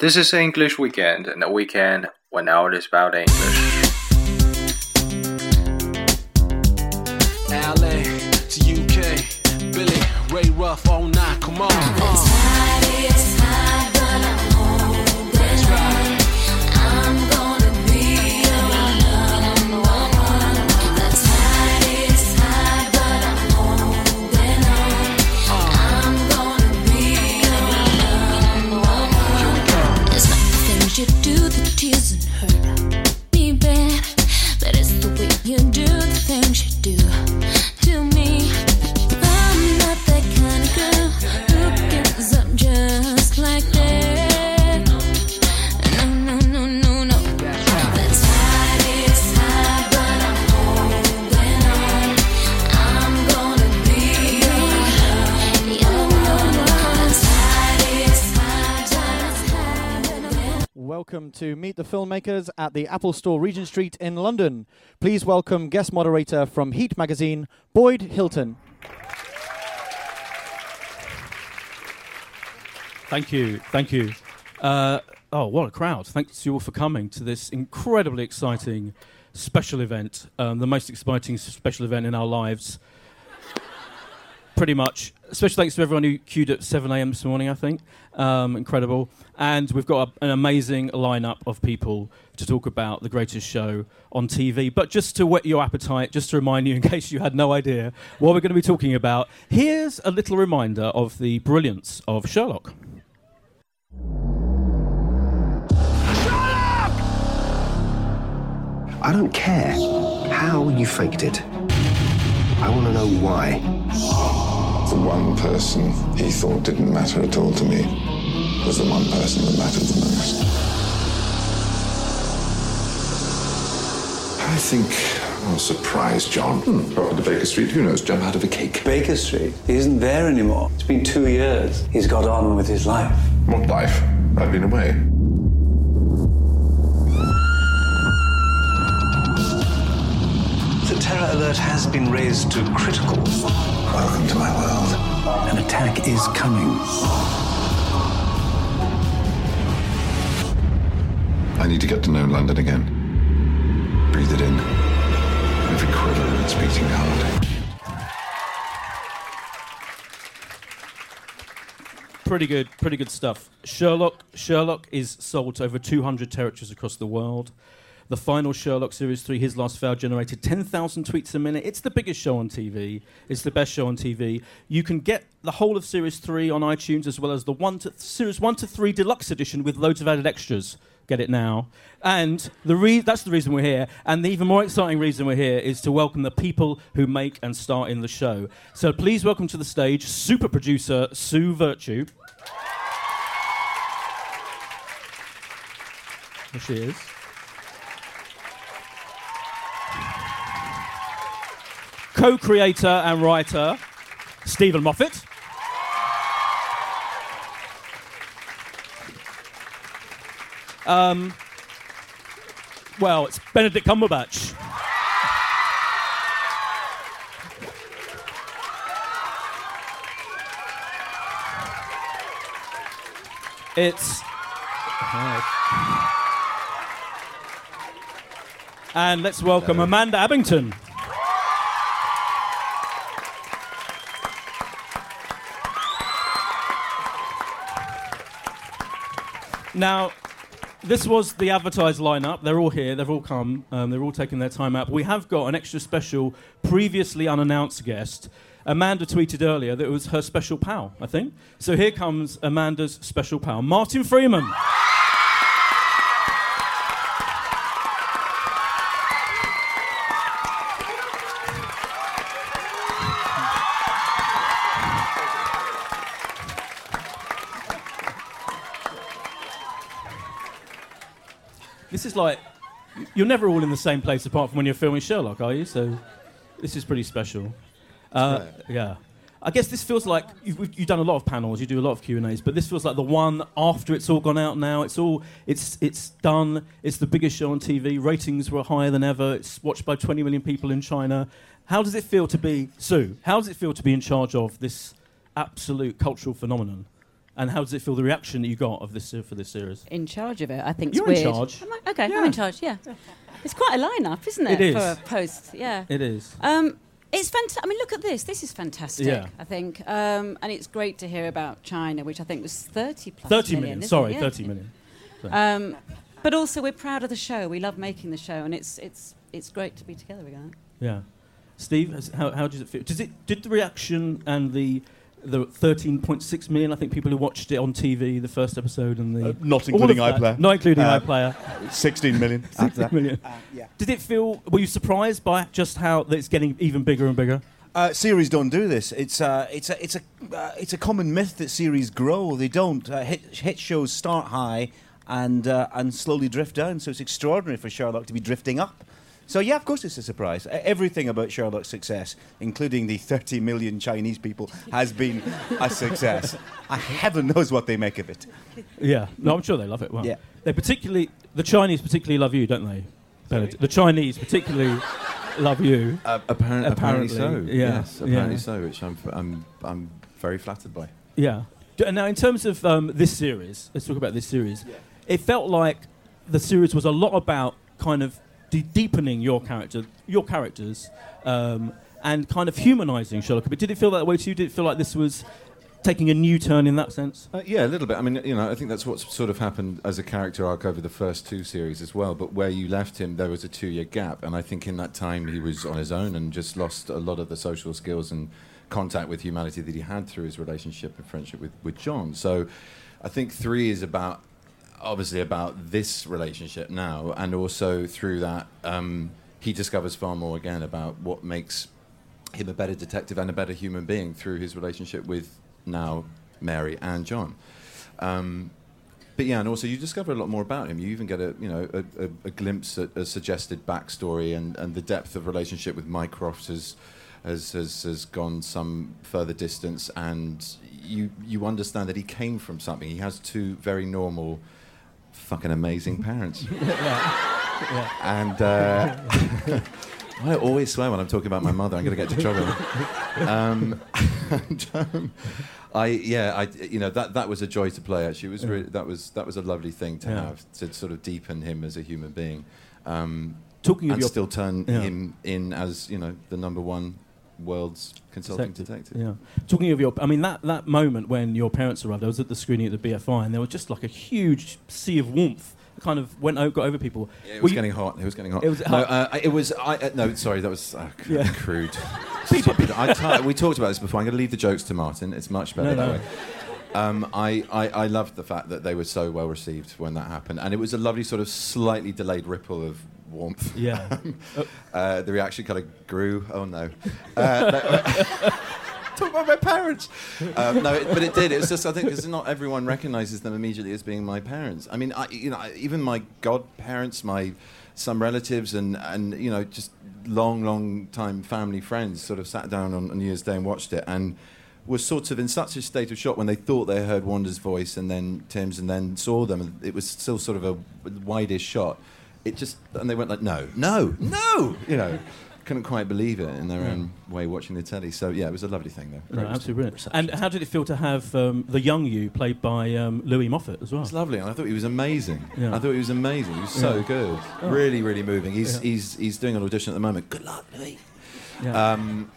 This is English Weekend, and a weekend when out is about English. Filmmakers at the Apple Store, Regent Street in London. Please welcome guest moderator from Heat Magazine, Boyd Hilton. Thank you, thank you. Uh, oh, what a crowd! Thanks you all for coming to this incredibly exciting special event, um, the most exciting special event in our lives. Pretty much. Special thanks to everyone who queued at 7 a.m. this morning. I think um, incredible, and we've got a, an amazing lineup of people to talk about the greatest show on TV. But just to whet your appetite, just to remind you, in case you had no idea what we're going to be talking about, here's a little reminder of the brilliance of Sherlock. I don't care how you faked it. I want to know why. The one person he thought didn't matter at all to me was the one person that mattered the most. I think I'll surprise John. Hmm. Over to Baker Street, who knows? Jump out of a cake. Baker Street. He isn't there anymore. It's been two years. He's got on with his life. What life? I've been away. Terror alert has been raised to critical. Welcome to my world. An attack is coming. I need to get to know London again. Breathe it in. Every quiver of its beating heart. pretty good, pretty good stuff. Sherlock, Sherlock is sold to over 200 territories across the world. The final Sherlock Series 3, His Last Vow, generated 10,000 tweets a minute. It's the biggest show on TV. It's the best show on TV. You can get the whole of Series 3 on iTunes as well as the one to, Series 1 to 3 Deluxe Edition with loads of added extras. Get it now. And the re- that's the reason we're here. And the even more exciting reason we're here is to welcome the people who make and star in the show. So please welcome to the stage super producer Sue Virtue. There she is. Co creator and writer Steven Moffat. Um, well, it's Benedict Cumberbatch. It's. And let's welcome Amanda Abbington. Now, this was the advertised lineup. They're all here. They've all come. Um, they're all taking their time out. But we have got an extra special, previously unannounced guest. Amanda tweeted earlier that it was her special pal, I think. So here comes Amanda's special pal, Martin Freeman. This is like you're never all in the same place apart from when you're filming Sherlock, are you? So this is pretty special. Uh, yeah. I guess this feels like you've, you've done a lot of panels, you do a lot of Q and A's, but this feels like the one after it's all gone out now. It's all it's it's done. It's the biggest show on TV. Ratings were higher than ever. It's watched by 20 million people in China. How does it feel to be Sue? How does it feel to be in charge of this absolute cultural phenomenon? And how does it feel the reaction that you got of this uh, for this series? In charge of it, I think You're it's in weird. charge. Am I- okay, Yeah. I'm in charge. Yeah, it's quite a lineup, isn't it? It is. for a post. Yeah, It is. Um, it's fantastic. I mean, look at this. This is fantastic. Yeah. I think, um, and it's great to hear about China, which I think was thirty plus. 30 million, isn't Sorry, it? Yeah. 30 million. Um, but also, we're proud of the show. We love making the show, and it's it's it's great to be together again. Yeah. Steve, has, how, how does it feel? Does it did the reaction and the the 13.6 million, I think people who watched it on TV, the first episode and the Uh, not including iPlayer. not including Uh, iPlayer, 16 million. 16 million. yeah. Did it feel? Were you surprised by just how that it's getting even bigger and bigger? Uh, series don't do this. It's uh, it's a it's a uh, it's a common myth that series grow. They don't. Uh, hit hit shows start high and uh, and slowly drift down. So it's extraordinary for Sherlock to be drifting up. So yeah, of course it's a surprise. Everything about Sherlock's success, including the 30 million Chinese people, has been a success. I heaven knows what they make of it. Yeah, no, I'm sure they love it. Well, Yeah. they particularly the Chinese particularly love you, don't they? Benedict? The Chinese particularly love you. Uh, apparent, apparently, Apparently, so. yeah, Yes, apparently yeah. so, which I'm, f- I'm, I'm very flattered by. Yeah. D- now, in terms of um, this series, let's talk about this series. Yeah. It felt like the series was a lot about kind of de- deepening your character, your characters, um, and kind of humanizing Sherlock. But did it feel that way to you? Did it feel like this was taking a new turn in that sense? Uh, yeah, a little bit. I mean, you know, I think that's what's sort of happened as a character arc over the first two series as well. But where you left him, there was a two-year gap, and I think in that time he was on his own and just lost a lot of the social skills and contact with humanity that he had through his relationship and friendship with, with John. So, I think three is about obviously about this relationship now, and also through that um, he discovers far more again about what makes him a better detective and a better human being through his relationship with now Mary and John. Um, but yeah, and also you discover a lot more about him. You even get a you know a, a, a glimpse at a suggested backstory and, and the depth of relationship with Mycroft has, has has has gone some further distance, and you you understand that he came from something. He has two very normal, fucking amazing parents. And uh, I always swear when I'm talking about my mother, I'm going to get into trouble. um, and, um, I yeah, I you know that that was a joy to play. Actually, it was really, that was that was a lovely thing to Yeah. have to sort of deepen him as a human being. Um, Talking of and your- still turn Yeah. him in as you know the number one world's consulting detective. Yeah. Talking of your, I mean that that moment when your parents arrived, I was at the screening at the BFI, and there was just like a huge sea of warmth. Kind of went o- got over people. Yeah, it was you- getting hot. It was getting hot. It was no, uh, it was. I, uh, no, sorry, that was uh, Yeah. crude. Stupid. I t- we talked about this before. I'm going to leave the jokes to Martin. It's much better No, that no. way. Um, I, I, I loved the fact that they were so well received when that happened, and it was a lovely sort of slightly delayed ripple of warmth. Yeah. uh, the reaction kind of grew. Oh no. Uh, Talk about my parents. Um, no, it, but it did. It was just I think because not everyone recognises them immediately as being my parents. I mean, I, you know, I, even my godparents, my some relatives, and and you know, just long, long time family friends, sort of sat down on, on New Year's Day and watched it, and was sort of in such a state of shock when they thought they heard Wanda's voice and then Tim's, and then saw them, it was still sort of a widest shot. It just and they went like, no, no, no, you know. Couldn't quite believe it in their Yeah. own way watching the telly. So yeah, it was a lovely thing though. No, absolutely brilliant. And how did it feel to have um, the young you played by um, Louis Moffat as well? It's lovely, and I thought he was amazing. Yeah. I thought he was amazing. He was so Yeah. good, Oh. really, really moving. He's Yeah. he's he's doing an audition at the moment. Good luck, Louis. Yeah. Um,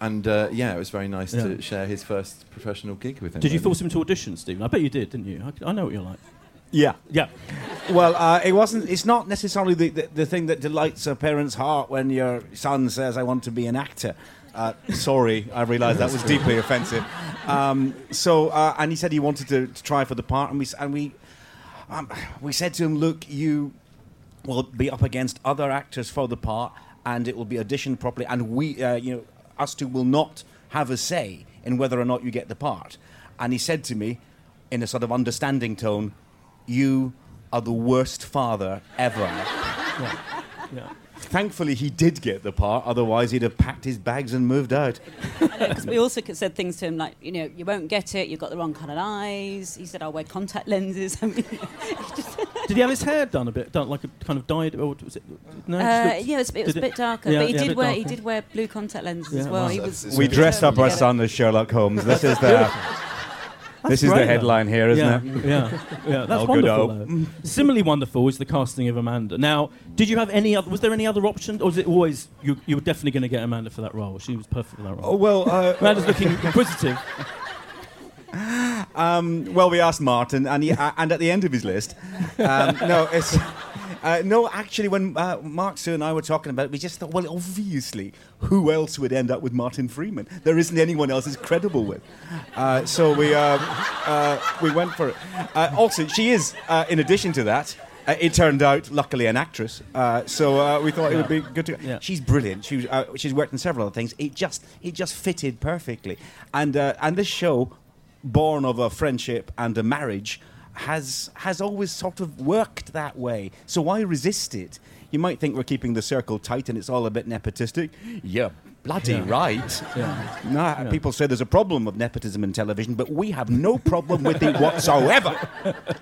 and uh, yeah, it was very nice Yeah. to share his first professional gig with him. Did you force him to audition, Stephen? I bet you did, didn't you? I, I know what you're like. Yeah. Yeah. Well, uh, it wasn't. It's not necessarily the, the, the thing that delights a parent's heart when your son says, "I want to be an actor." Uh, sorry, I realised that was deeply offensive. Um, so, uh, and he said he wanted to, to try for the part, and we and we um, we said to him, "Look, you will be up against other actors for the part, and it will be auditioned properly, and we, uh, you know, us two will not have a say in whether or not you get the part." And he said to me, in a sort of understanding tone, "You are the worst father ever." Yeah. Yeah. Thankfully, he did get the part. Otherwise, he'd have packed his bags and moved out. Because we also said things to him like, you know, you won't get it. You've got the wrong kind of eyes. He said, I'll wear contact lenses. I mean, Did he have his hair done a bit, done like a kind of dyed, or was it? No, it uh, looked- yeah, it was, it was a bit darker, Yeah, but he yeah, did bit wear he did wear blue contact lenses as well. wow. He was We dressed up our son as Sherlock Holmes. This is the. I This is the great, though. headline here, isn't yeah, it? Yeah, yeah, that's Oh, good wonderful. hope. Similarly wonderful is the casting of Amanda. Now, did you have any other? Was there any other option, or was it always you? You were definitely going to get Amanda for that role. She was perfect for that role. Oh, well, uh, Amanda's looking inquisitive. Um, well, we asked Martin, and he, uh, and at the end of his list, um, no, it's. Uh, no, actually, when uh, Mark, Sue, and I were talking about it, we just thought, well, obviously, who else would end up with Martin Freeman? There isn't anyone else as credible with. Uh, so we, uh, uh, we went for it. Uh, also, she is, uh, in addition to that, uh, it turned out, luckily, an actress. Uh, so uh, we thought it would be good to. Yeah. She's brilliant. She was, uh, she's worked in several other things. It just, it just fitted perfectly. And uh, and this show, born of a friendship and a marriage, has has always sort of worked that way. So why resist it? You might think we're keeping the circle tight and it's all a bit nepotistic. Yeah, bloody Yeah. right. Yeah. Nah, People say there's a problem of nepotism in television, but we have no problem with it whatsoever.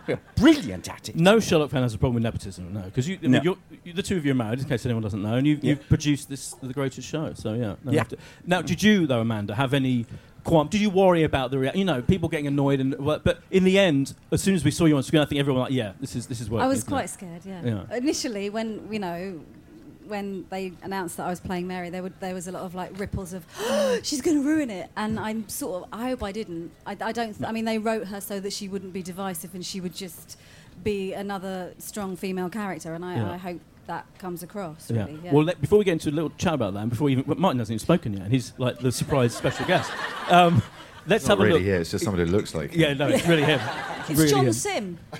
We're brilliant at it. No Sherlock fan has a problem with nepotism, no, because you, I mean, No. you're, you, the two of you are married, in case anyone doesn't know, and you've, Yeah. you've produced this the greatest show. So yeah, no, Yeah. Now, did you though, Amanda, have any? Qualm? Did you worry about the rea- you know people getting annoyed and but in the end, as soon as we saw you on screen, I think everyone was like, yeah, this is this is working. I was isn't it? quite scared. Yeah. Yeah. Initially, when you know, when they announced that I was playing Mary, there would there was a lot of like ripples of she's going to ruin it, and I'm sort of I hope I didn't. I, I don't. Th- I mean, they wrote her so that she wouldn't be divisive and she would just be another strong female character, and I, Yeah. I hope that comes across. Yeah. Really. Yeah. Well, let, before we get into a little chat about that, and before even well, Martin hasn't even spoken yet, and he's like the surprise special guest. Um, let's It's not have a really look. here, it's just somebody who looks like him. Yeah, no, it's really him. it's really John him. Simm.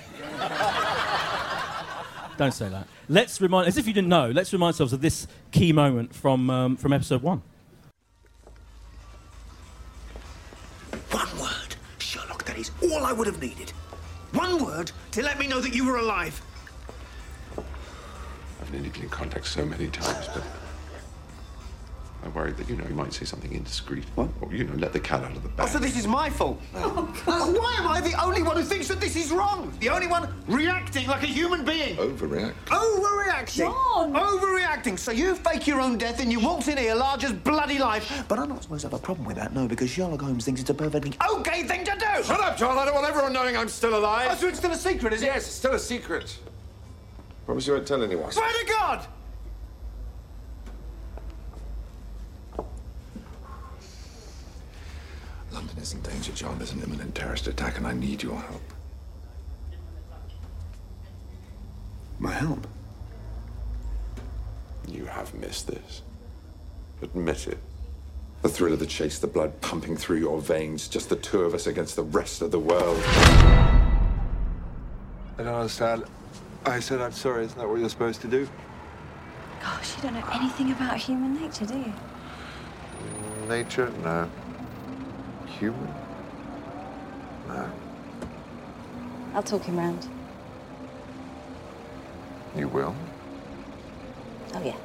Don't say that. Let's remind, as if you didn't know, let's remind ourselves of this key moment from um, from episode one. One word, Sherlock, that is all I would have needed. One word to let me know that you were alive. I've nearly been in contact so many times, but I worried that, you know, he might say something indiscreet. What? Or, you know, let the cat out of the bag. Oh, so this is my fault. Uh, why am I the only one who thinks that this is wrong? The only one reacting like a human being? Overreact. Overreacting. John! Overreacting. So you fake your own death and you waltz in here large as bloody life. But I'm not supposed to have a problem with that, no, because Sherlock Holmes thinks it's a perfectly okay thing to do. Shut up, John. I don't want everyone knowing I'm still alive. Oh, so it's still a secret, is it? Yes, it's still a secret. Promise you won't tell anyone. Swear to God! London is in danger, John. There's an imminent terrorist attack, and I need your help. My help? You have missed this. Admit it. The thrill of the chase, the blood pumping through your veins, just the two of us against the rest of the world. I don't understand. I said I'm sorry. Isn't that what you're supposed to do? Gosh, you don't know anything about human nature, do you? Nature? No. Human? No. I'll talk him round. You will? Oh, yeah.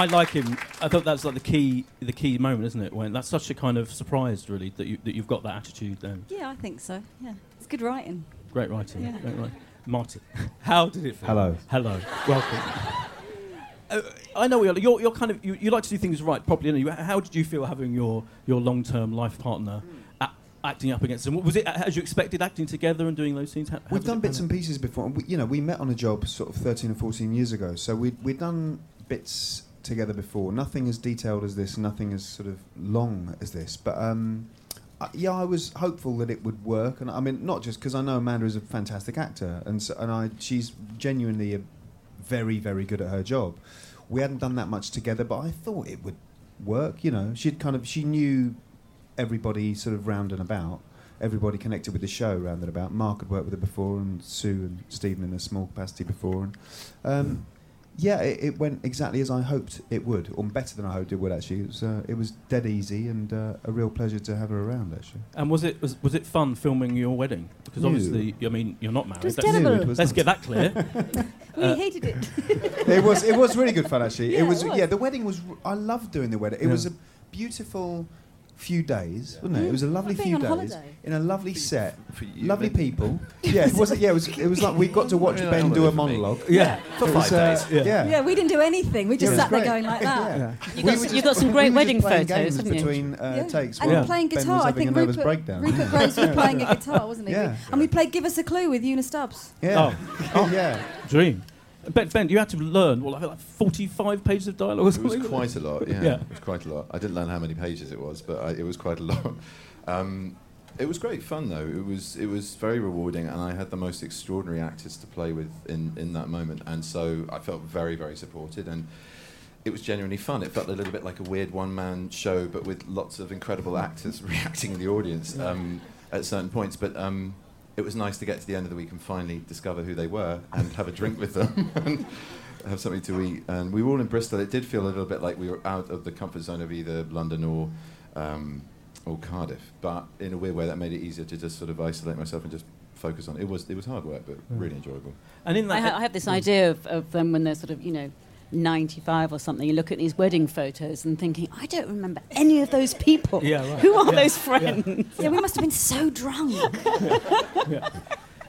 I like him. I thought that's like the key, the key moment, isn't it? When that's such a kind of surprise, really, that you that you've got that attitude. Then Yeah, I think so. Yeah, it's good writing. great writing. Yeah. Great writing. Martin, how did it feel? Hello. Hello. Welcome. Uh, I know you're, you're, you're kind of you, you like to do things right properly. you? How did you feel having your your long term life partner a- acting up against him? Was it as you expected acting together and doing those scenes? How, how We've done bits and pieces before. and We, you know, we met on a job sort of 13 or 14 years ago. So we'd, we'd done bits together before. Nothing as detailed as this, nothing as sort of long as this. But um, I, yeah, I was hopeful that it would work. And I mean, not just because I know Amanda is a fantastic actor, and so, and I she's genuinely a very very good at her job. We hadn't done that much together, but I thought it would work. You know, she'd kind of she knew everybody sort of round and about. Everybody connected with the show round and about. Mark had worked with her before, and Sue and Stephen in a small capacity before, and um, yeah, it, it went exactly as I hoped it would, or better than I hoped it would. Actually, it was uh, it was dead easy and uh, a real pleasure to have her around. Actually, And was it was, was it fun filming your wedding? Because No. obviously, I mean, you're not married. was Let's- terrible. No, it was Let's get that clear. We Uh, hated it. it was it was really good fun actually. Yeah, it was it was. yeah. The wedding was. r- I loved doing the wedding. It Yeah. was a beautiful few days, wasn't it? It was a lovely Like few on days holiday. in a lovely set, For you, lovely then. people. yeah, it was. Yeah, it was. It was like we got to watch Yeah, Ben do a holiday for me. monologue. Yeah. For It was, five uh, days. Yeah. Yeah, we didn't do anything. We just Yeah, sat there going like that. Yeah. You We got, were s- you got some great wedding photos, games haven't you? between uh, Yeah. takes. And while playing Ben guitar. I having think a nervous Rupert, breakdown. Rupert Graves was playing a guitar, wasn't he? Yeah. And we played Give Us a Clue with Una Stubbs. Yeah. Oh, yeah. Dream. Ben, ben, you had to learn what, like 45 pages of dialogue or It was quite a lot, yeah. Yeah. It was quite a lot. I didn't learn how many pages it was, but I, it was quite a lot. Um, it was great fun, though. It was it was very rewarding, and I had the most extraordinary actors to play with in, in that moment, and so I felt very very supported, and it was genuinely fun. It felt a little bit like a weird one man show, but with lots of incredible actors reacting in the audience um, at certain points. But um, it was nice to get to the end of the week and finally discover who they were and have a drink with them. and have something to eat. And we were all in Bristol. It did feel a little bit like we were out of the comfort zone of either London or um, or Cardiff. But in a weird way, that made it easier to just sort of isolate myself and just focus on. It was it was hard work, but really enjoyable. And in that, I, ha- I have this idea of, of them when they're sort of, you know, 95 or something. You look at these wedding photos and thinking, I don't remember any of those people. Yeah, right. Who are Yeah. those friends? Yeah, we must have been so drunk.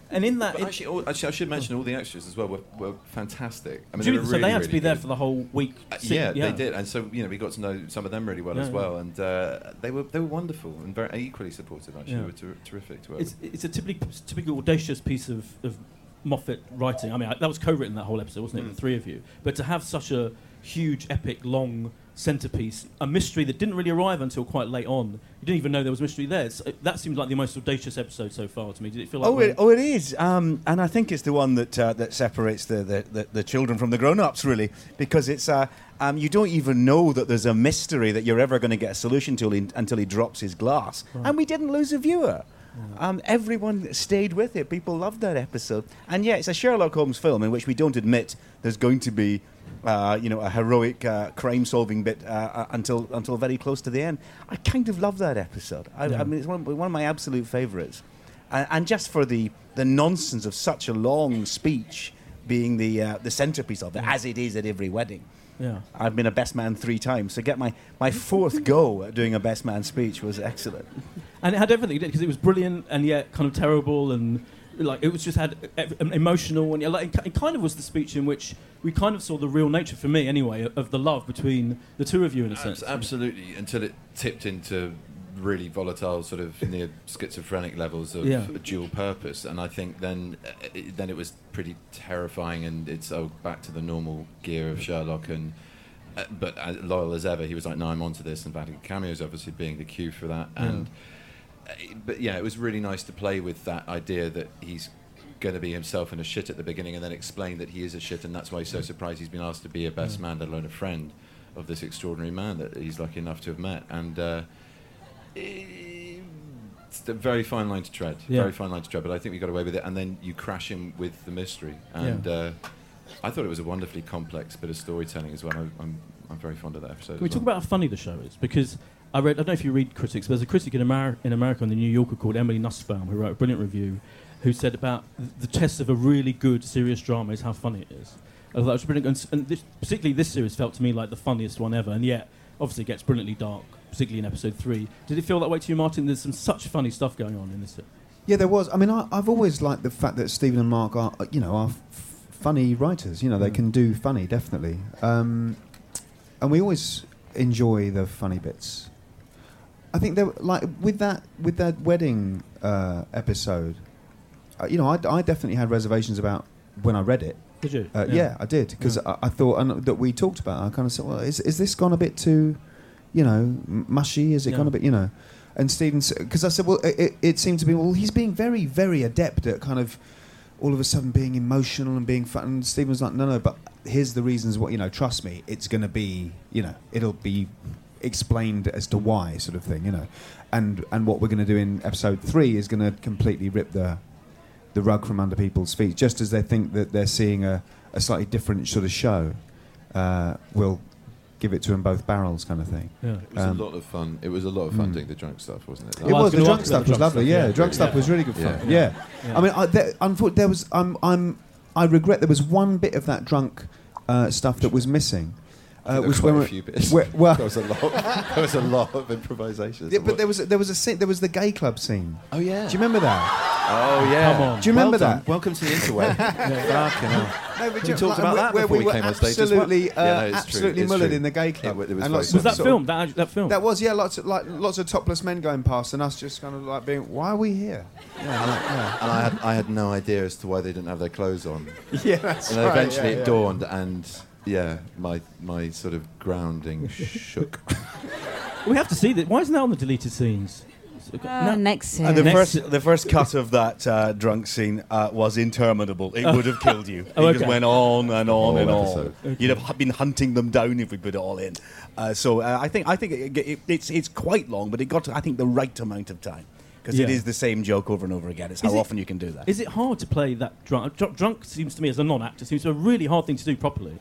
and in that, But actually, all, actually, I should mention all the extras as well were, were fantastic. I mean, they were so really, they had to really be there good. for the whole week. Uh, si- yeah, they did, and so you know we got to know some of them really well Yeah, as yeah. well, and uh, they were they were wonderful and very equally supportive. Actually, Yeah. they were ter- terrific to work. It's, with. it's a typically typical audacious piece of, of Moffat writing. I mean, I, that was co-written that whole episode, wasn't it? Mm. The three of you. But to have such a huge, epic, long centerpiece, a mystery that didn't really arrive until quite late on. You didn't even know there was mystery there. It's, it, that seemed like the most audacious episode so far to me. Did it feel like? Oh, one? it, oh, it is, um, and I think it's the one that uh, that separates the, the, the, the children from the grown-ups, really, because it's uh, um, you don't even know that there's a mystery that you're ever going to get a solution to he, until he drops his glass, and we didn't lose a viewer. Um, everyone stayed with it. People loved that episode, and yeah, it's a Sherlock Holmes film in which we don't admit there's going to be, uh, you know, a heroic uh, crime-solving bit uh, uh, until until very close to the end. I kind of love that episode. I, Yeah. I mean, it's one, one of my absolute favourites and, and just for the, the nonsense of such a long speech being the uh, the centerpiece of it, as it is at every wedding. Yeah. I've been a best man three times. So get my, my fourth go at doing a best man speech was excellent. And it had everything because it was brilliant and yet kind of terrible and like it was just had emotional and yeah, like, it ki- it kind of was the speech in which we kind of saw the real nature for me anyway of the love between the two of you in a sense. Abs- absolutely, until it tipped into really volatile, sort of near schizophrenic levels of Yeah. dual purpose, and I think then it, then it was pretty terrifying, and it's oh, back to the normal gear of Sherlock and. Uh, but uh, loyal as ever, he was like, "No, I'm onto this," and Vatican cameos obviously being the cue for that. And but yeah, it was really nice to play with that idea that he's going to be himself and a shit at the beginning, and then explain that he is a shit, and that's why he's so surprised he's been asked to be a best man, let alone a friend of this extraordinary man that he's lucky enough to have met. And uh, it's a very fine line to tread, Yeah. very fine line to tread. But I think we got away with it, and then you crash him with the mystery, and uh, I thought it was a wonderfully complex bit of storytelling as well. I, I'm I'm very fond of that episode. Can we as talk well. about how funny the show is? Because I read, I don't know if you read critics, but there's a critic in, Ameri- in America on the New Yorker called Emily Nussbaum who wrote a brilliant review who said about the test of a really good serious drama is how funny it is. I thought it was brilliant. And, and this, particularly this series felt to me like the funniest one ever, and yet obviously it gets brilliantly dark, particularly in episode three. Did it feel that way to you, Martin? There's some such funny stuff going on in this. Yeah, there was. I mean, I, I've always liked the fact that Stephen and Mark are, uh, you know, are f- funny writers. You know, they Mm. can do funny, definitely. Um, and we always enjoy the funny bits. I think there, like with that with that wedding uh, episode, uh, you know, I, I definitely had reservations about when I read it. Did you? Uh, Yeah. yeah. I did because Yeah. I, I thought and that we talked about. it, I kind of said, "Well, is is this gone a bit too, you know, mushy? Is it Yeah. gone a bit, you know?" And Stephen, because I said, "Well, it, it, it seemed to be well, he's being very, very adept at kind of all of a sudden being emotional and being fun." And Stephen was like, "No, no, but here's the reasons. What you know, trust me, it's going to be, you know, it'll be." Explained as to why, sort of thing, you know. And and what we're going to do in episode three is going to completely rip the the rug from under people's feet, just as they think that they're seeing a, a slightly different sort of show. Uh, we'll give it to them both barrels, kind of thing. Yeah. It was Um, a lot of fun. It was a lot of fun mm. doing the drunk stuff, wasn't it? It was. The drunk stuff was lovely. Yeah, the drunk stuff was really good fun. Yeah. Yeah. I mean, I, there, unfortunately, there was. I'm. I'm. I regret there was one bit of that drunk uh, stuff that was missing. Uh, There were was quite when a few bits. where- well, there was a lot. There was a lot of improvisation. Yeah, but there was there was a scene, there was the gay club scene. Oh yeah. Do you remember that? Oh yeah. Come on. Do you remember Well that? Welcome to the interweb. Fucking hell. No, but we you- talked like, about that where before we we, came on stage as well. absolutely, uh, yeah, no, it's absolutely true. mullered in the gay club. It, it was And very of Was that sort of- film? That, that film? That was yeah, lots of like lots of topless men going past, and us just kind of like being, why are we here? and, I, and I had I had no idea as to why they didn't have their clothes on. Yeah, that's and right, eventually it dawned, and yeah, my my sort of grounding shook. We have to see that. Why isn't that on the deleted scenes? Uh, next scene. And the Next- first, the first cut of that uh, drunk scene uh, was interminable. It Oh. would have killed you. It Oh, just went on and on Whole and episode. on. You'd have been hunting them down if we put it all in. Uh, so uh, I think I think it, it, it's it's quite long, but it got to, I think the right amount of time because it Yeah. is the same joke over and over again. It's how Is it- often you can do that. Is it hard to play that drunk? Dr- drunk seems to me, as a non-actor, seems a really hard thing to do properly.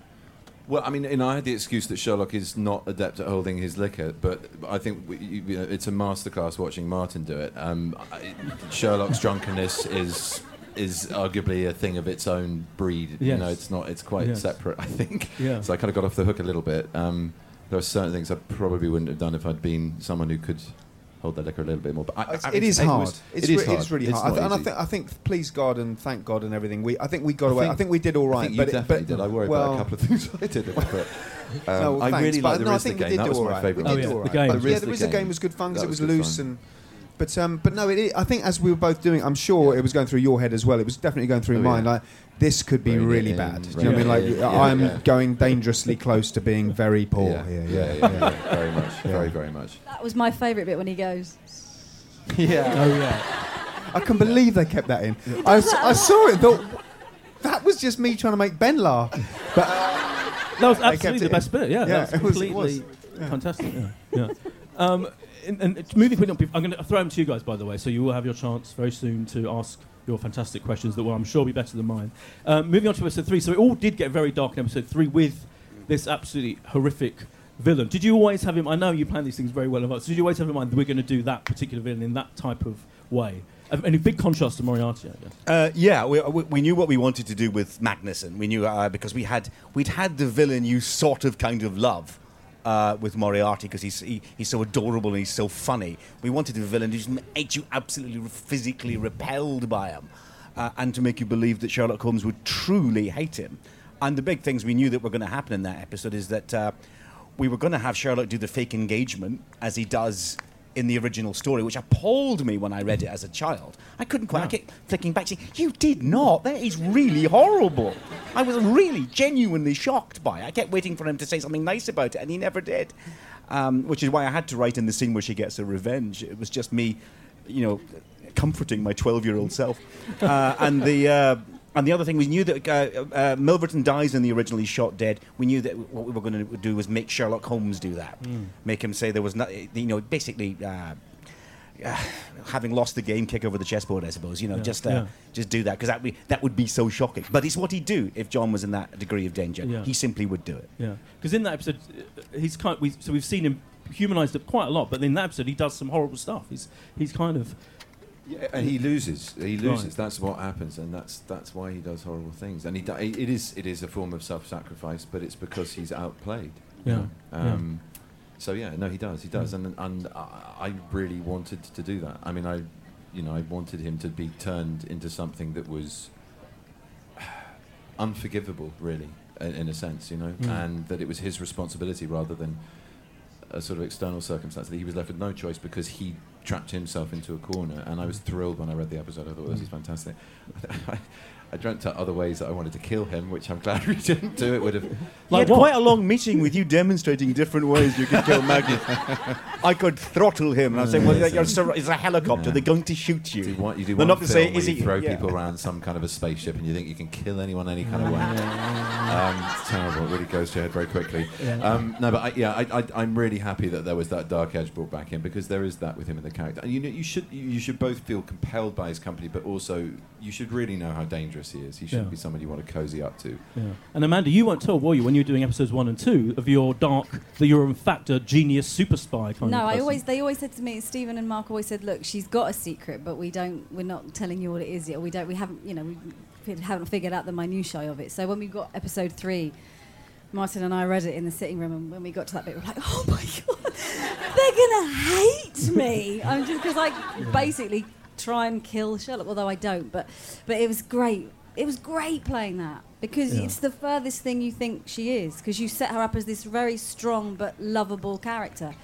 Well, I mean, you know, I had the excuse that Sherlock is not adept at holding his liquor, but I think we, you, know, it's a masterclass watching Martin do it. Um, I, Sherlock's drunkenness is is arguably a thing of its own breed. You know, it's not. It's quite Yes. separate. I think. Yeah. So I kind of got off the hook a little bit. Um, there are certain things I probably wouldn't have done if I'd been someone who could hold their liquor a little bit more. But I, It's- I it mean, is it hard. was- it's, it is re- hard. it's really It's hard. not and I think, I think, please God and thank God and everything. We, I think we got I away. I think- think we did all right. I think but you it- but, did. I worry well, about a couple of things I did. But, um, no, well, I thanks, really like the no, I the game. That was my right. favourite. Oh, yeah, do the game. But The yeah, the the game. game was good fun because it was was loose and. But um, but no, it, I think as we were both doing, I'm sure it was going through your head as well. It was definitely going through Oh, mine. yeah. Like this could be Rein it really in, bad. Do you know what I mean? Like yeah, I'm yeah. going dangerously close to being very poor yeah, here. yeah, yeah, yeah, very much, very, very much. That was my favourite bit when he goes. yeah. Oh yeah. I can believe they kept that in. i saw it. Thought that was just me trying to make Ben laugh. But That was absolutely the best in. bit. Yeah, Yeah, that it was was- it completely was. fantastic. Yeah, yeah. Um, and, and moving quickly. on, I'm going to throw them to you guys, by the way, so you will have your chance very soon to ask your fantastic questions that will, I'm sure, be better than mine. Um, moving on to episode three. So it all did get very dark in episode three with this absolutely horrific villain. Did you always have him? I know you plan these things very well in advance. Did you always have in mind that we're going to do that particular villain in that type of way? Um, And big contrast to Moriarty, I guess. Uh, yeah, we, we, we knew what we wanted to do with Magnussen. We knew uh, because we had we'd had the villain you sort of kind of love uh, with Moriarty because he's he, he's so adorable and he's so funny. We wanted a villain who just you absolutely physically repelled by him, uh, and to make you believe that Sherlock Holmes would truly hate him. And the big things we knew that were going to happen in that episode is that uh, we were going to have Sherlock do the fake engagement as he does in the original story, which appalled me when I read it as a child. I couldn't quite. I kept flicking back, saying, "You did not. That is really horrible." I was really genuinely shocked by it. I kept waiting for him to say something nice about it, and he never did. Um, which is why I had to write in the scene where she gets her revenge. It was just me, you know, comforting my twelve-year-old self. Uh, and the. Uh, and the other thing, we knew that uh, uh, Milverton dies in the original. He's shot dead. We knew that what we were going to do was make Sherlock Holmes do that, Mm. make him say there was not, you know, basically uh, uh, having lost the game, kick over the chessboard. I suppose, you know, Yeah, just uh, yeah. just do that because that would that would be so shocking. But it's what he'd do if John was in that degree of danger. Yeah. He simply would do it. Yeah, because in that episode, uh, he's kind. We, so we've seen him humanized up quite a lot, but in that episode, he does some horrible stuff. He's he's kind of. Yeah, and he loses. He loses. Right. That's what happens, and that's that's why he does horrible things. And he do, it is it is a form of self-sacrifice, but it's because he's outplayed. Yeah, know? yeah. Um, So yeah, no, he does. He does, and and I, I really wanted to do that. I mean, I, you know, I wanted him to be turned into something that was unforgivable, really, in, in a sense, you know, Mm. and that it was his responsibility rather than a sort of external circumstance that he was left with no choice because he trapped himself into a corner, and I was thrilled when I read the episode. I thought this is mm. fantastic. I dreamt out other ways that I wanted to kill him, which I'm glad we didn't do. It would have. He had quite a long meeting with you demonstrating different ways you could kill Magnus. I could throttle him, and I'm saying, well, Yes. you're sur- it's a helicopter. Yeah. They're going to shoot you. You, do one, you do They're not going to say, where is you he throw yeah. people around some kind of a spaceship and you think you can kill anyone any kind of way. um, it's terrible. It really goes to your head very quickly. Yeah. Um, no, but I, yeah, I, I, I'm really happy that there was that dark edge brought back in because there is that with him in the character. And you know, you should you should both feel compelled by his company, but also you should really know how dangerous he is. He shouldn't Yeah. be someone you want to cozy up to. Yeah. And Amanda, you weren't told, were you, when you were doing episodes one and two, of your dark, that you're in fact a genius super spy kind No, of I always they always said to me, Stephen and Mark always said, look, she's got a secret, but we don't, we're not telling you what it is yet. We don't, we haven't, you know, we haven't figured out the minutiae of it. So when we got episode three, Martin and I read it in the sitting room, and when we got to that bit, we we're like, oh my god, they're gonna hate me. I'm just because I basically try and kill Sherlock, although I don't. But but it was great. It was great playing that because Yeah. it's the furthest thing you think she is because you set her up as this very strong but lovable character.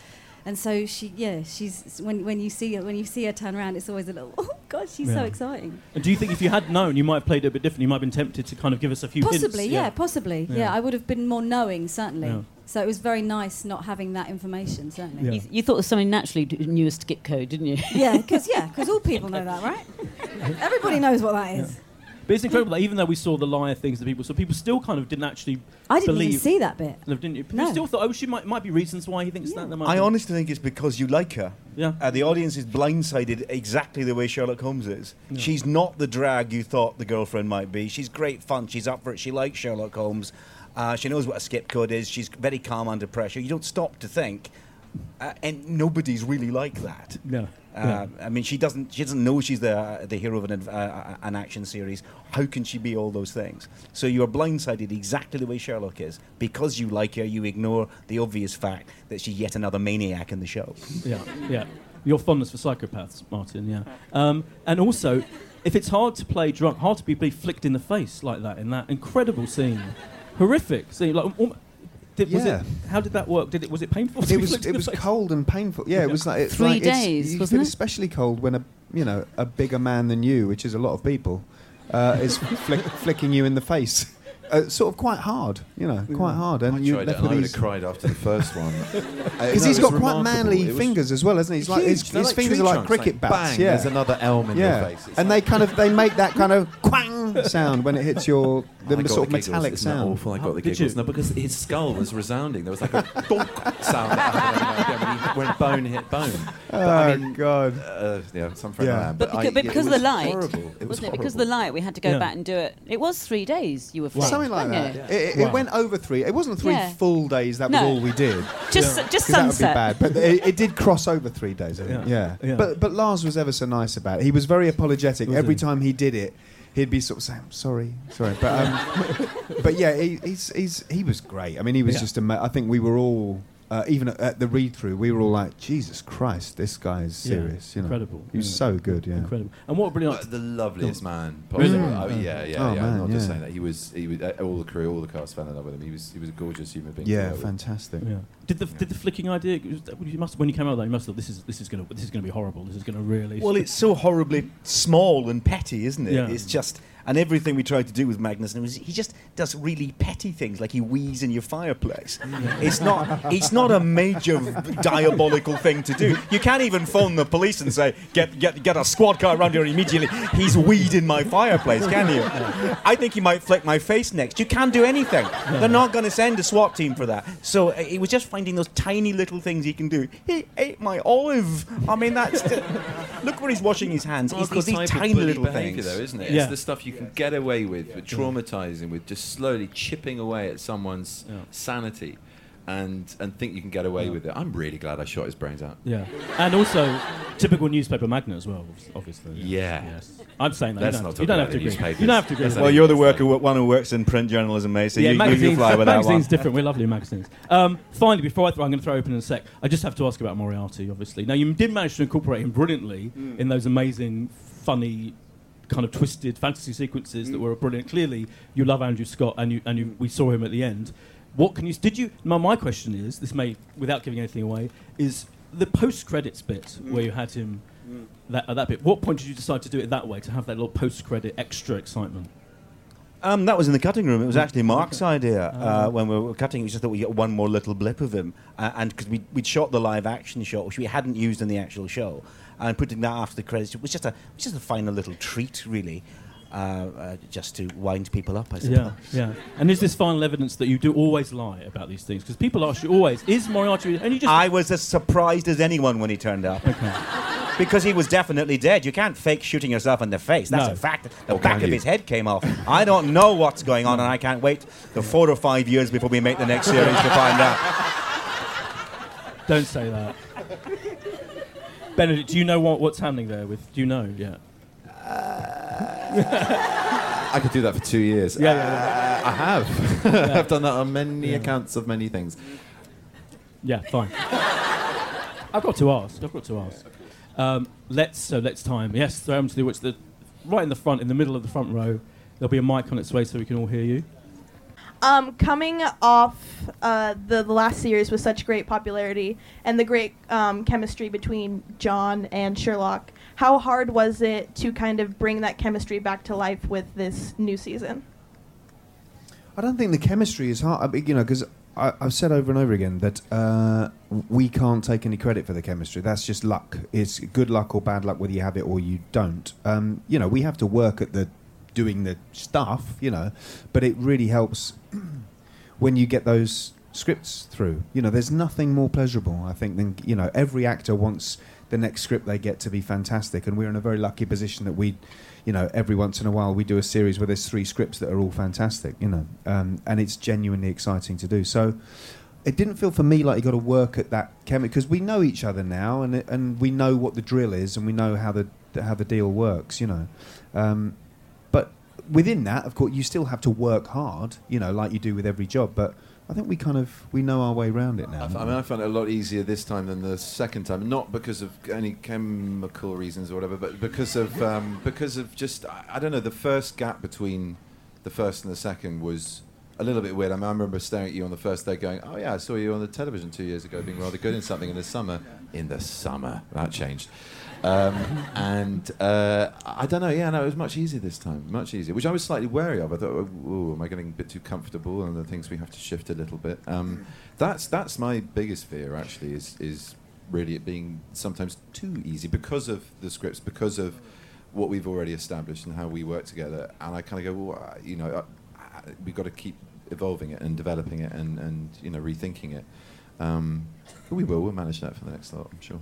And so she, yeah, she's when when you see her when you see her turn around, it's always a little, oh god, she's so exciting. And do you think if you had known, you might have played it a bit different? You might have been tempted to kind of give us a few Possibly, hints? yeah, possibly, yeah. Yeah. I would have been more knowing, certainly. Yeah. So it was very nice not having that information, certainly. You, you thought it was something naturally d- knew a skip code, didn't you? yeah, because yeah, because all people know that, right? Everybody knows what that is. But it's incredible that even though we saw the liar things that people saw, people still kind of didn't actually I didn't believe. even see that bit. No, didn't you? People No. still thought, oh, she might, might be reasons why he thinks that. there might I be- honestly think it's because you like her. Yeah. Uh, the audience is blindsided exactly the way Sherlock Holmes is. Yeah. She's not the drag you thought the girlfriend might be. She's great fun. She's up for it. She likes Sherlock Holmes. Uh, she knows what a skip code is. She's very calm under pressure. You don't stop to think. Uh, and nobody's really like that. No. Uh, I mean, she doesn't. She doesn't know she's the the hero of an, uh, an action series. How can she be all those things? So you are blindsided exactly the way Sherlock is because you like her. You ignore the obvious fact that she's yet another maniac in the show. Yeah, yeah. Your fondness for psychopaths, Martin. Yeah. Um, and also, if it's hard to play drunk, hard to be, be flicked in the face like that in that incredible scene, horrific scene. Like, um, did, was Yeah. it? How did that work? Did it? Was it painful? to It be was flicked in it the was face? cold and painful. Yeah, it was like it's Three like it's- days, you wasn't feel it? especially cold when a you know a bigger man than you, which is a lot of people, uh, is flick, flicking you in the face. Uh, sort of quite hard, you know, quite hard, and I you tried it left and I with would have cried after the first one. because he's got quite manly fingers as well, hasn't he? He's like his, Huge. They're his like fingers tree are like trunks, cricket like, bats. bang, yeah, there's another elm in yeah. your face. It's and they kind of they make that kind of quang sound when it hits your the got sort of the giggles. metallic Isn't that sound. awful. I got the Did giggles. you? No, because his skull was resounding. There was like a donk sound that happened every now and again when, he, when bone hit bone. But, Oh I mean, God! Uh, yeah, some friend Yeah. I am. But, I- beca- but yeah, because of the was light, horrible. It was wasn't it? Because of the light, we had to go Yeah. back and do it. It was three days you were flicked, Something like that. it? It, it Wow. went over three. It wasn't three Yeah. full days. That was No. all we did. Just, just 'Cause that would be bad, but it, it did cross over three days. I think. Yeah. Yeah. Yeah. But but Lars was ever so nice about it. He was very apologetic Was every he? time he did it. He'd be sort of saying, "Sorry, sorry," but um, but yeah, he, he's, he's he was great. I mean, he was Yeah. just ama- I think we were all. Uh, even at, at the read through, we were all like, "Jesus Christ, this guy is Yeah. serious." You know, Incredible. He was Yeah. so good. Yeah, Incredible. And what a brilliant. But the loveliest man Really? possible. Oh, Mm. yeah, yeah, Oh, yeah. man, I'm not just saying that. He was, he was, uh, all the crew, all the cast fell in love with him. He was, he was a gorgeous human being. yeah, fantastic. Yeah. Did the did the flicking idea? You must when you came out of that, you must have this is this is gonna this is gonna be horrible. This is gonna really. Well, it's so horribly small and petty, isn't it? Yeah. It's just. And everything we tried to do with Magnus, and it was, he just does really petty things, like he wheezes in your fireplace. it's not, it's not a major diabolical thing to do. You can't even phone the police and say, "Get, get, get a squad car around here immediately." He's weed in my fireplace, can you? I think he might flick my face next. You can't do anything. They're not going to send a SWAT team for that. So uh, he was just finding those tiny little things he can do. He ate my olive. I mean, that's. Look where he's washing his hands. It's, Typical it's these tiny bully little behaviour, things. though, isn't it? Yeah. It's the stuff you can get away with, with traumatizing, with just slowly chipping away at someone's Yeah. sanity, and and think you can get away with it. I'm really glad I shot his brains out. Yeah, and also typical newspaper magnet as well, obviously. Yeah. Yes. I'm saying that. Let's you not don't, talk you don't have to the agree. newspapers. You don't have to agree. Let's Well, you're the worker, one who works in print journalism, mate. So yeah, you, you, magazines, you fly with that one. magazines different. We're lovely magazines. Um, finally, before I throw, I'm going to throw open in a sec. I just have to ask about Moriarty, obviously. Now, you did manage to incorporate him brilliantly Mm. in those amazing, funny, kind of twisted fantasy sequences Mm. that were brilliant. Clearly, you love Andrew Scott, and you and you, we saw him at the end. What can you? Did you? My, my question is: This may, without giving anything away, is the post credits bit where you had him that, at that bit. What point did you decide to do it that way to have that little post credit extra excitement? Um, that was in the cutting room. It was Mm. actually Mark's idea uh, Oh. when we were cutting. We just thought we'd get one more little blip of him, uh, and because we we'd shot the live action shot, which we hadn't used in the actual show, and putting that after the credits was just a was just a final little treat, really, uh, uh, just to wind people up. I suppose. Yeah, yeah. And is this final evidence that you do always lie about these things? Because people ask you always, is Moriarty? And you just I was as surprised as anyone when he turned up. Okay. Because he was definitely dead. You can't fake shooting yourself in the face. That's No. a fact. The Or back of you? his head came off. I don't know what's going on, and I can't wait the four or five years before we make the next series to find out. don't say that. Benedict, do you know what, what's happening there? With do you know? Yeah. I could do that for two years. Yeah, yeah, Uh, I have. Yeah. I've done that on many Yeah. accounts of many things. Yeah, fine. I've got to ask. I've got to ask. Um, let's so let's time. Yes, throw them to the which the right in the front, in the middle of the front row. There'll be a mic on its way so we can all hear you. Um, coming off uh, the, the last series with such great popularity and the great um, chemistry between John and Sherlock, how hard was it to kind of bring that chemistry back to life with this new season? I don't think the chemistry is hard. I mean, you know, because I've said over and over again that uh, we can't take any credit for the chemistry. That's just luck. It's good luck or bad luck, whether you have it or you don't. Um, you know, we have to work at the doing the stuff. You know, but it really helps when you get those scripts through. You know, there's nothing more pleasurable, I think, than you know every actor wants the next script they get to be fantastic, and we're in a very lucky position that we, you know, every once in a while we do a series where there's three scripts that are all fantastic. You know, um, and it's genuinely exciting to do. So. It didn't feel for me like you got to work at that chemistry because we know each other now, and and we know what the drill is, and we know how the how the deal works. You know, um, within that, of course, you still have to work hard, you know, like you do with every job. But I think we kind of we know our way around it now. I, f- I mean, I found it a lot easier this time than the second time. Not because of any chemical reasons or whatever, but because of um, because of just I, I don't know. The first gap between the first and the second was a little bit weird. I, mean, I remember staring at you on the first day, going, "Oh yeah, I saw you on the television two years ago, being rather good in something in the summer." In the summer, that changed. Um, and uh, I don't know. Yeah, no, it was much easier this time. Much easier, which I was slightly wary of. I thought, "Oh, am I getting a bit too comfortable?" And the things we have to shift a little bit. Um, that's that's my biggest fear. Actually, is is really it being sometimes too easy because of the scripts, because of what we've already established and how we work together. And I kind of go, well, you know, we've got to keep evolving it and developing it and, and you know rethinking it. Um, but we will. We'll manage that for the next lot, I'm sure.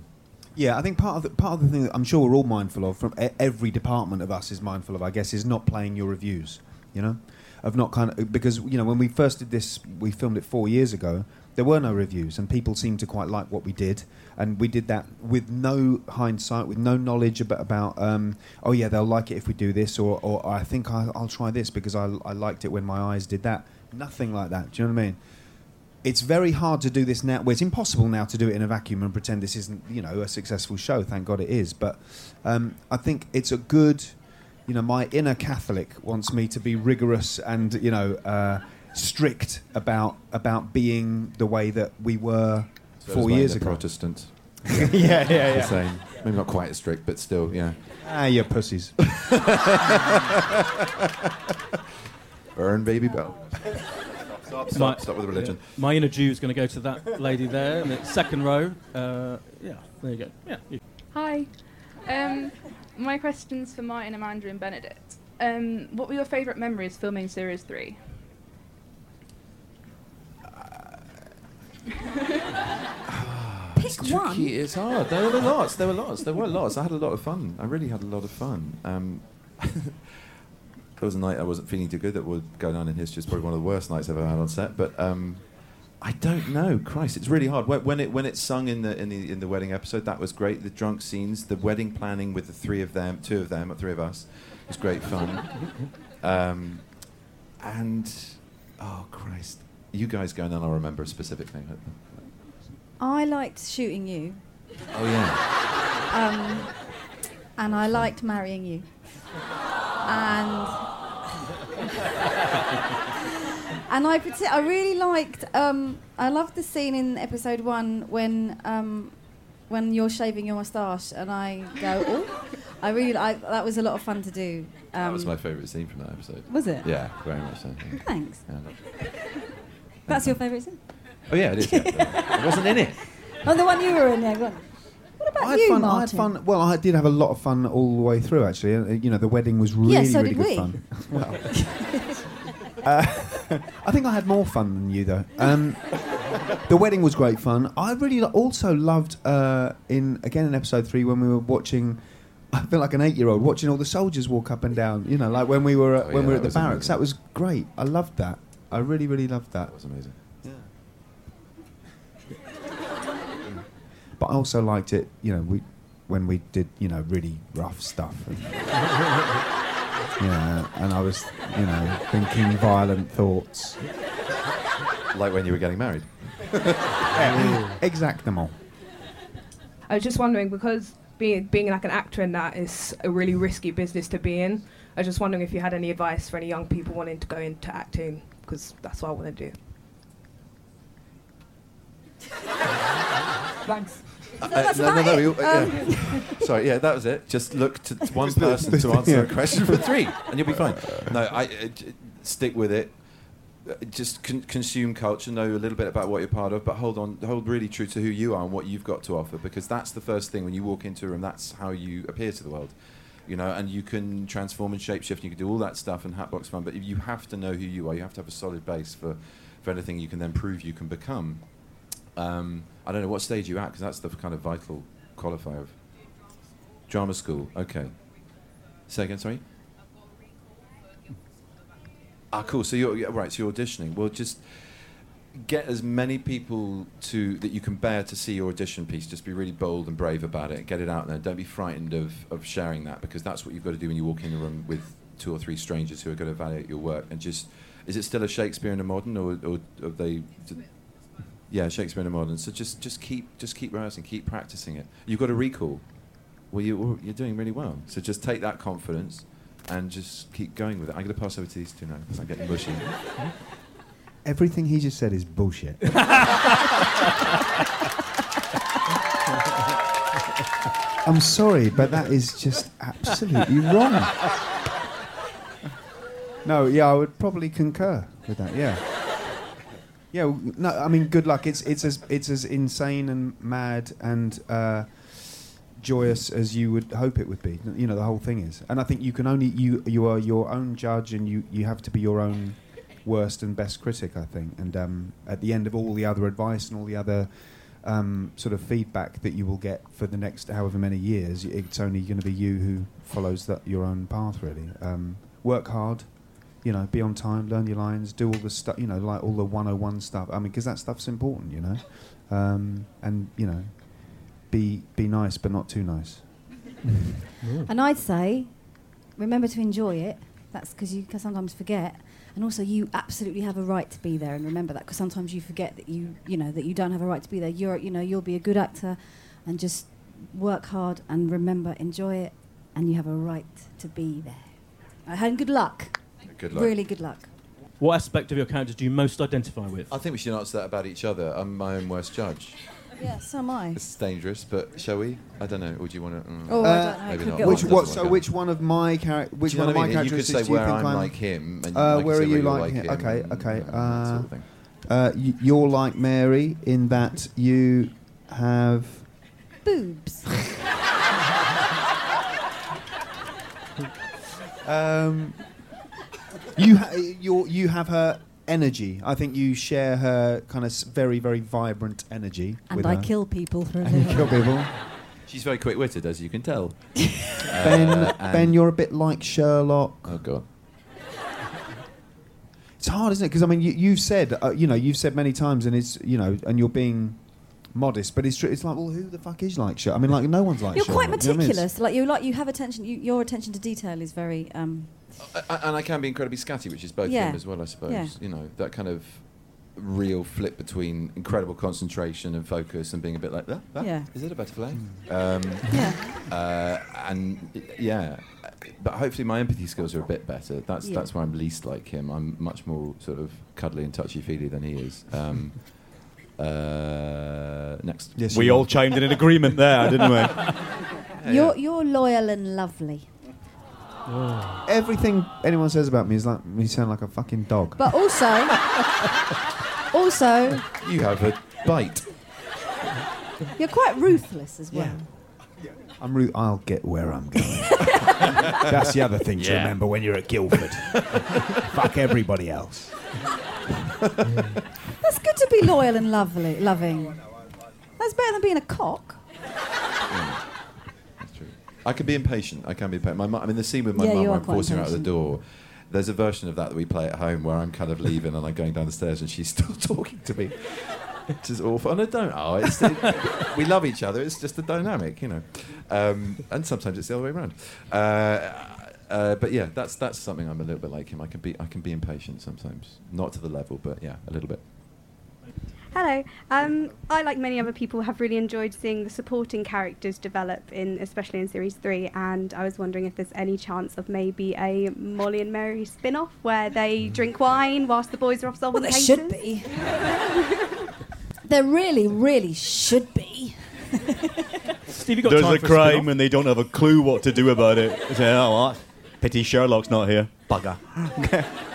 Yeah, I think part of the part of the thing that I'm sure we're all mindful of, from every department of us is mindful of, I guess, is not playing your reviews. You know, of not kind of because you know when we first did this, we filmed it four years ago. There were no reviews, and people seemed to quite like what we did, and we did that with no hindsight, with no knowledge about, about um, oh yeah, they'll like it if we do this, or, or I think I, I'll try this because I, I liked it when my eyes did that. Nothing like that. Do you know what I mean? It's very hard to do this now. Well, it's impossible now to do it in a vacuum and pretend this isn't, you know, a successful show. Thank God it is. But um, I think it's a good, you know, my inner Catholic wants me to be rigorous and, you know, uh, strict about about being the way that we were So four is years ago. Protestant. yeah, yeah, The yeah. same. Maybe not quite as strict, but still, yeah. Ah, you pussies. Burn, baby bell. Stop, stop, My- stop with the religion. yeah. My inner Jew is going to go to that lady there in the second row. Uh, yeah, there you go. Yeah. you- Hi. Um, my question's for Martin, Amanda, and Benedict. Um, what were your favourite memories filming Series 3? Pick It's one. It's hard. There were lots. There were lots. There were lots. I had a lot of fun. I really had a lot of fun. Um, there was a night I wasn't feeling too good that would go down in history. It's probably one of the worst nights I've ever had on set. But um, I don't know. Christ, it's really hard. When, when it when it's sung in the in the in the wedding episode, that was great. The drunk scenes, the wedding planning with the three of them, two of them, or three of us, was great fun. Um, and oh Christ, you guys go and then I'll remember a specific thing. I liked shooting you, Oh yeah. um, and I liked marrying you, and and I I really liked. Um, I loved the scene in episode one when um, when you're shaving your moustache, and I go, oh, I really, I, that was a lot of fun to do. Um, that was my favourite scene from that episode. Was it? Yeah, very much so. yeah. Thanks. Yeah, I loved it. That's your favourite scene? Oh yeah, it is. Yeah. I wasn't in it. Oh, the one you were in. Yeah, go on. What about I had you, fun. I had fun. Well, I did have a lot of fun all the way through. Actually, uh, you know, the wedding was really, Yeah, so really did good we. fun. well, uh, I think I had more fun than you, though. Um, the wedding was great fun. I really also loved uh, in again in episode three when we were watching. I feel like an eight-year-old watching all the soldiers walk up and down. You know, like when we were uh, Oh, when yeah, we were at the barracks. amazing. That was great. I loved that. I really, really loved that. That was amazing. But I also liked it, you know, we when we did, you know, really rough stuff. And, you know, and I was, you know, thinking violent thoughts. Like when you were getting married. Yeah, exactamo. I was just wondering because being being like an actor in that is a really risky business to be in. I was just wondering if you had any advice for any young people wanting to go into acting because that's what I want to do. Thanks. Uh, no, no, no. you- yeah. Sorry, yeah, that was it. Just look to one person to answer yeah. a question for three, and you'll be fine. No, I uh, stick with it. Uh, Just con- consume culture, know a little bit about what you're part of, but hold on, hold really true to who you are and what you've got to offer, because that's the first thing when you walk into a room. That's how you appear to the world, you know. And you can transform and shapeshift, and you can do all that stuff and hatbox fun. But if you have to know who you are, you have to have a solid base for for anything you can then prove you can become. Um, I don't know what stage you're at because that's the kind of vital qualifier of drama school. Okay. Say again, sorry. Ah, cool. So you're yeah, right. So you're auditioning. Well, just get as many people to that you can bear to see your audition piece. Just be really bold and brave about it. Get it out there. Don't be frightened of of sharing that because that's what you've got to do when you walk in a room with two or three strangers who are going to evaluate your work. And just is it still a Shakespeare and a modern, or, or have they? Yeah, Shakespeare and a modern. So just just keep just keep rehearsing, keep practicing it. You've got a recall. Well, you you're doing really well. So just take that confidence and just keep going with it. I'm going to pass over to these two now because I'm getting mushy. Everything he just said is bullshit. I'm sorry, but that is just absolutely wrong. No, yeah, I would probably concur with that. Yeah. Yeah, no, I mean, good luck. It's it's as it's as insane and mad and uh, joyous as you would hope it would be. You know, the whole thing is, and I think you can only you you are your own judge, and you you have to be your own worst and best critic. I think, and um, at the end of all the other advice and all the other um, sort of feedback that you will get for the next however many years, it's only going to be you who follows that your own path. Really, um, work hard you know, be on time, learn your lines, do all the stuff, you know, like all the 101 stuff. I mean, because that stuff's important, you know. Um, and, you know, be be nice, but not too nice. And I'd say, remember to enjoy it. That's because you can sometimes forget. And also, you absolutely have a right to be there, and remember that because sometimes you forget that you, you know, that you don't have a right to be there. You're, you know, you'll be a good actor, and just work hard and remember, enjoy it, and you have a right to be there. And good luck. Good luck. Really good luck. What aspect of your character do you most identify with? I think we should answer that about each other. I'm my own worst judge. Yeah, so am I. It's dangerous, but shall we? I don't know. Or do you want to? Mm, Oh, I don't know. Maybe could not. Which what? So which one of my character? Which Do you know one of my I mean? You could say do you where think I'm I'm like him, and uh, where are you where you're like, like him? him, Okay, okay. uh, Uh, sort of uh, y- you're like Mary in that you have. Boobs. Um, you ha- you you have her energy. I think you share her kind of s- very very vibrant energy. And with I her. kill people for a And you living. kill people. She's very quick-witted, as you can tell. Ben, Uh, and- Ben, you're a bit like Sherlock. Oh God. It's hard, isn't it? Because I mean, you, you've said, uh, you know, you've said many times, and it's, you know, and you're being modest, but it's true. It's like, well, who the fuck is like Sherlock? I mean, like, no one's like You're Sherlock. quite you know what I mean? It's- meticulous. Like you like you have attention. You, your attention to detail is very. Um, I, and I can be incredibly scatty, which is both Yeah. him as well, I suppose. Yeah. You know that kind of real flip between incredible concentration and focus and being a bit like that. that Yeah. Is it a butterfly? Hmm. Um, Yeah. Uh, and y- yeah, but hopefully my empathy skills are a bit better. That's Yeah. that's where I'm least like him. I'm much more sort of cuddly and touchy feely than he is. Um, Uh, next. we all chimed in in agreement there, didn't we? You're, you're loyal and lovely. Everything anyone says about me is like me sound like a fucking dog. But also, also, You have a bite. you're quite ruthless as well. I'm ru- I'll get where I'm going. That's the other thing to Yeah. remember when you're at Guildford. Fuck everybody else. That's good to be loyal and lovely, loving. That's better than being a cock. I can be impatient. I can be impatient. My mum, I mean, the scene with my Yeah, mum I'm forcing her out of the door. There's a version of that that we play at home where I'm kind of leaving and I'm going down the stairs and she's still talking to me, which is awful. And I don't. Oh, it's, it, we love each other. It's just the dynamic, you know. Um, and sometimes it's the other way around. Uh, uh, but yeah, that's that's something I'm a little bit like him. I can be I can be impatient sometimes, not to the level, but yeah, a little bit. Hello. Um, I, like many other people, have really enjoyed seeing the supporting characters develop in, especially in series three. And I was wondering if there's any chance of maybe a Molly and Mary spin-off where they drink wine whilst the boys are off solving Well, there cases. should be. There really, really should be. Steve, you got There's time a for crime spin-off? and they don't have a clue what to do about it. They say, oh, what? Pity Sherlock's not here. Bugger.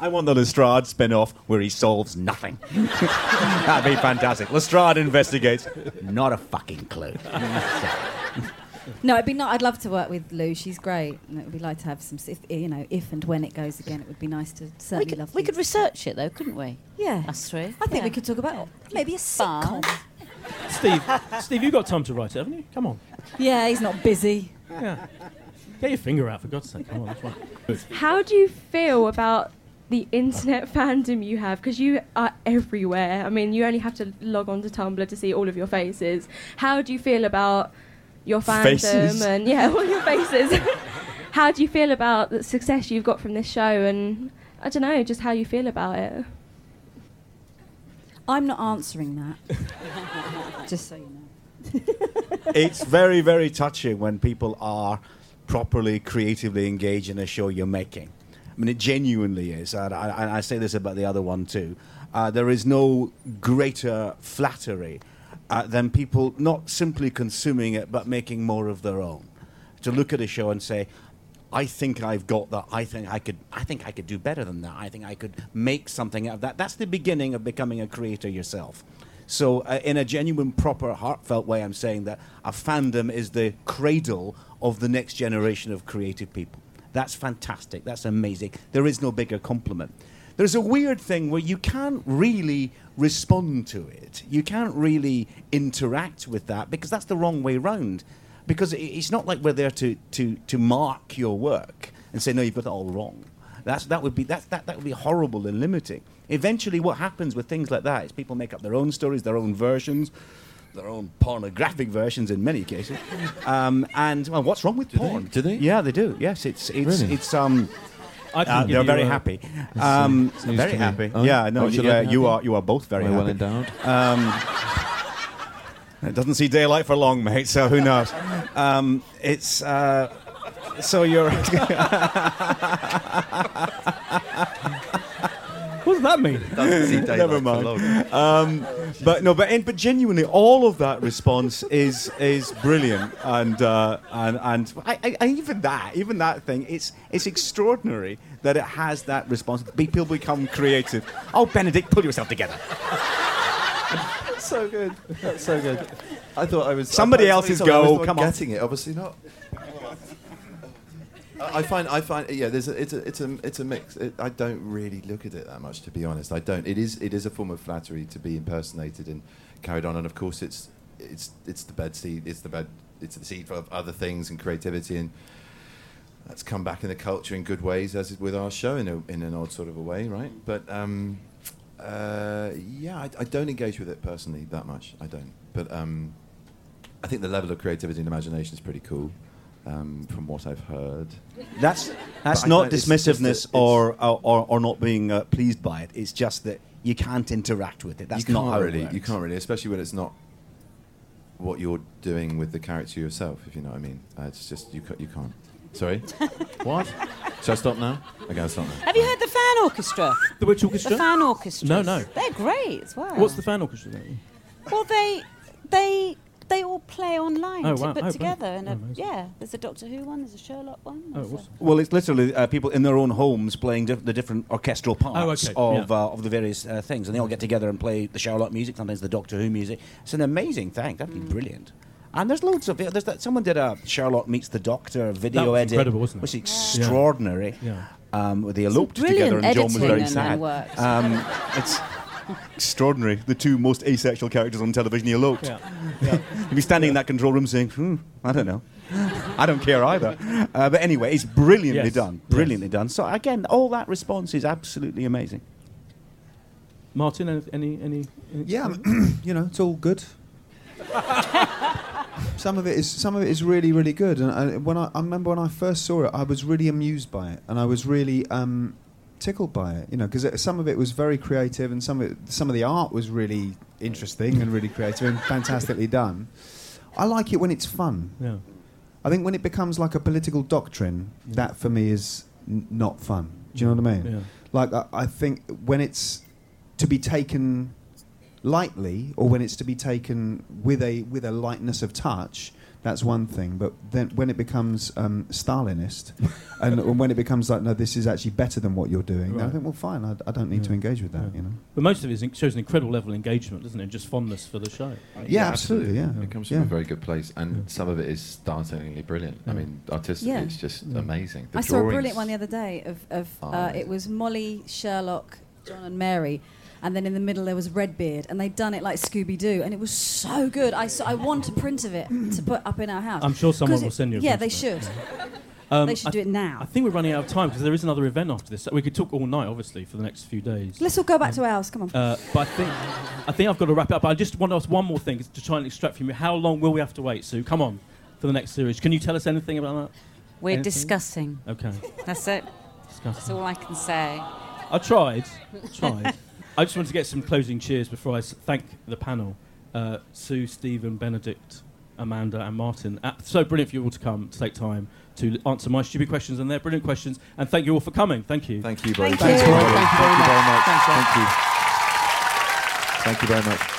I want the Lestrade spin off where he solves nothing. That'd be fantastic. Lestrade investigates. Not a fucking clue. No, it'd be not. I'd love to work with Lou. She's great, and it would be like to have some. If you know, if and when it goes again, it would be nice to certainly We could, love. we could research it though, couldn't we? Yeah. Us three. I think we could talk about maybe a sitcom. Steve, Steve, you got time to write it, haven't you? Come on. Yeah, he's not busy. Yeah. Get your finger out, for God's sake. Come on, that's right. How do you feel about the internet fandom you have? Because you are everywhere. I mean, you only have to log on to Tumblr to see all of your faces. How do you feel about your fandom Faces? and yeah, all your faces? how do you feel about the success you've got from this show? And I don't know, just how you feel about it. I'm not answering that. Just so you know. it's very, very touching when people are properly creatively engaged in a show you're making. I mean, it genuinely is. And I, I say this about the other one too. Uh, there is no greater flattery uh, than people not simply consuming it, but making more of their own. To look at a show and say, I think I've got that. I think I could. I think I could do better than that. I think I could make something out of that. That's the beginning of becoming a creator yourself. So, uh, in a genuine, proper, heartfelt way, I'm saying that a fandom is the cradle of the next generation of creative people. That's fantastic. That's amazing. There is no bigger compliment. There's a weird thing where you can't really respond to it. You can't really interact with that because that's the wrong way round. Because it's not like we're there to, to, to mark your work and say, no, you've got it all wrong. That's, that, would be, that, that, that would be horrible and limiting. Eventually, what happens with things like that is people make up their own stories, their own versions, their own pornographic versions in many cases. Um, and well, what's wrong with porn? Do they? Yeah, they do. Yes, it's it's Really? it's um. I Uh, they're very happy. Um, uh, very happy. Oh, yeah, no, oh, I yeah, you are you are both very well happy. endowed? Um, it doesn't see daylight for long, mate. So who knows? Um, it's uh, so you're. What does that mean? Doesn't see daylight Never mind. Um, but no, but in, but genuinely, all of that response is is brilliant, and uh, and and I, I, I- even that, even that thing, it's it's extraordinary that it has that response. People become creative. Oh, Benedict, pull yourself together. That's so good. That's so good. I thought I was. Somebody I, else's sorry, I was go, come on. Getting it, obviously not. I find, I find, yeah. There's, a, it's a, it's a, it's a mix. It, I don't really look at it that much, to be honest. I don't. It is, it is a form of flattery to be impersonated and carried on, and of course, it's, it's, it's the bed seed. It's the bed. It's the seed for other things and creativity, and that's come back in the culture in good ways, as with our show in a, in an odd sort of a way, right? But um, uh, yeah, I, I don't engage with it personally that much. I don't. But um, I think the level of creativity and imagination is pretty cool, um, from what I've heard. That's that's But not don't- it's that dismissiveness it's- or, or or or not being uh, pleased by it. It's just that you can't interact with it. That's you not can't how really. it works. You can't really, especially when it's not what you're doing with the character yourself. If you know what I mean. Uh, it's just you. ca- You can't. Sorry. what? Should I stop now? Okay, I'll stop now. Have you heard the fan orchestra? The which orchestra? The fan orchestra. No, no. They're great as well. What's the fan orchestra? Then? Well, they they they all play online Oh, to wow. put Oh, together. And Oh, a, yeah, there's a Doctor Who one, there's a Sherlock one. Oh, there's a- awesome. Well, it's literally uh, people in their own homes playing diff- the different orchestral parts okay, of yeah. uh, of the various uh, things, and they all get together and play the Sherlock music, sometimes the Doctor Who music. It's an amazing thing. That'd Mm. be brilliant. And there's loads of it. There's that, someone did a Sherlock meets the Doctor video was edit, incredible, wasn't it? which is Yeah. extraordinary. Yeah. Um, where they eloped together, and John was very sad. Um, it's extraordinary. The two most asexual characters on television eloped. Yeah. You'd be standing in that control room saying, hmm, I don't know. I don't care either. Uh, but anyway, it's brilliantly Yes. done. Brilliantly done. So, again, all that response is absolutely amazing. Martin, any any? any Yeah, you know, it's all good. some of it is some of it is really really good, and I, when I, I remember when I first saw it, I was really amused by it, and I was really um, tickled by it. You know, because some of it was very creative, and some of it, some of the art was really interesting and really creative and fantastically done. I like it when it's fun. Yeah. I think when it becomes like a political doctrine, that for me is n- not fun. Do you know what I mean? Yeah. Like I, I think when it's to be taken lightly, or when it's to be taken with a with a lightness of touch, that's one thing. But then when it becomes um, Stalinist, and when it becomes like, no, this is actually better than what you're doing, then I think, well, fine, I, I don't need to engage with that. You know? But most of it is- shows an incredible level of engagement, doesn't it? Just fondness for the show. Yeah, absolutely, yeah. It comes Yeah. from a very good place, and some of it is startlingly brilliant. I mean, artistically, Yeah. it's just amazing. The I saw a brilliant one the other day of, of uh, it was Molly, Sherlock, John, and Mary. And then in the middle there was Redbeard, and they'd done it like Scooby Doo, and it was so good. I, saw, I want a print of it to put up in our house. I'm sure someone will it- send you a Yeah, print they of should. Um, they should I- do it now. I think we're running out of time because there is another event after this. We could talk all night, obviously, for the next few days. Let's all go back to ours. Come on. Uh, but I think I think I've got to wrap it up. I just want to ask one more thing to try and extract from you. How long will we have to wait, Sue? Come on, for the next series. Can you tell us anything about that? We're Anything? discussing. Okay. That's it. That's Discussing. all I can say. I tried. I tried. I just wanted to get some closing cheers before I s- thank the panel uh, Sue, Steven, Benedict, Amanda, and Martin. Uh, so brilliant for you all to come to take time to answer my stupid questions and their brilliant questions. And thank you all for coming. Thank you. Thank you, both. Thank Thanks you. very much. Thank you very Thank you very much. much. Thank you. Thank you very much.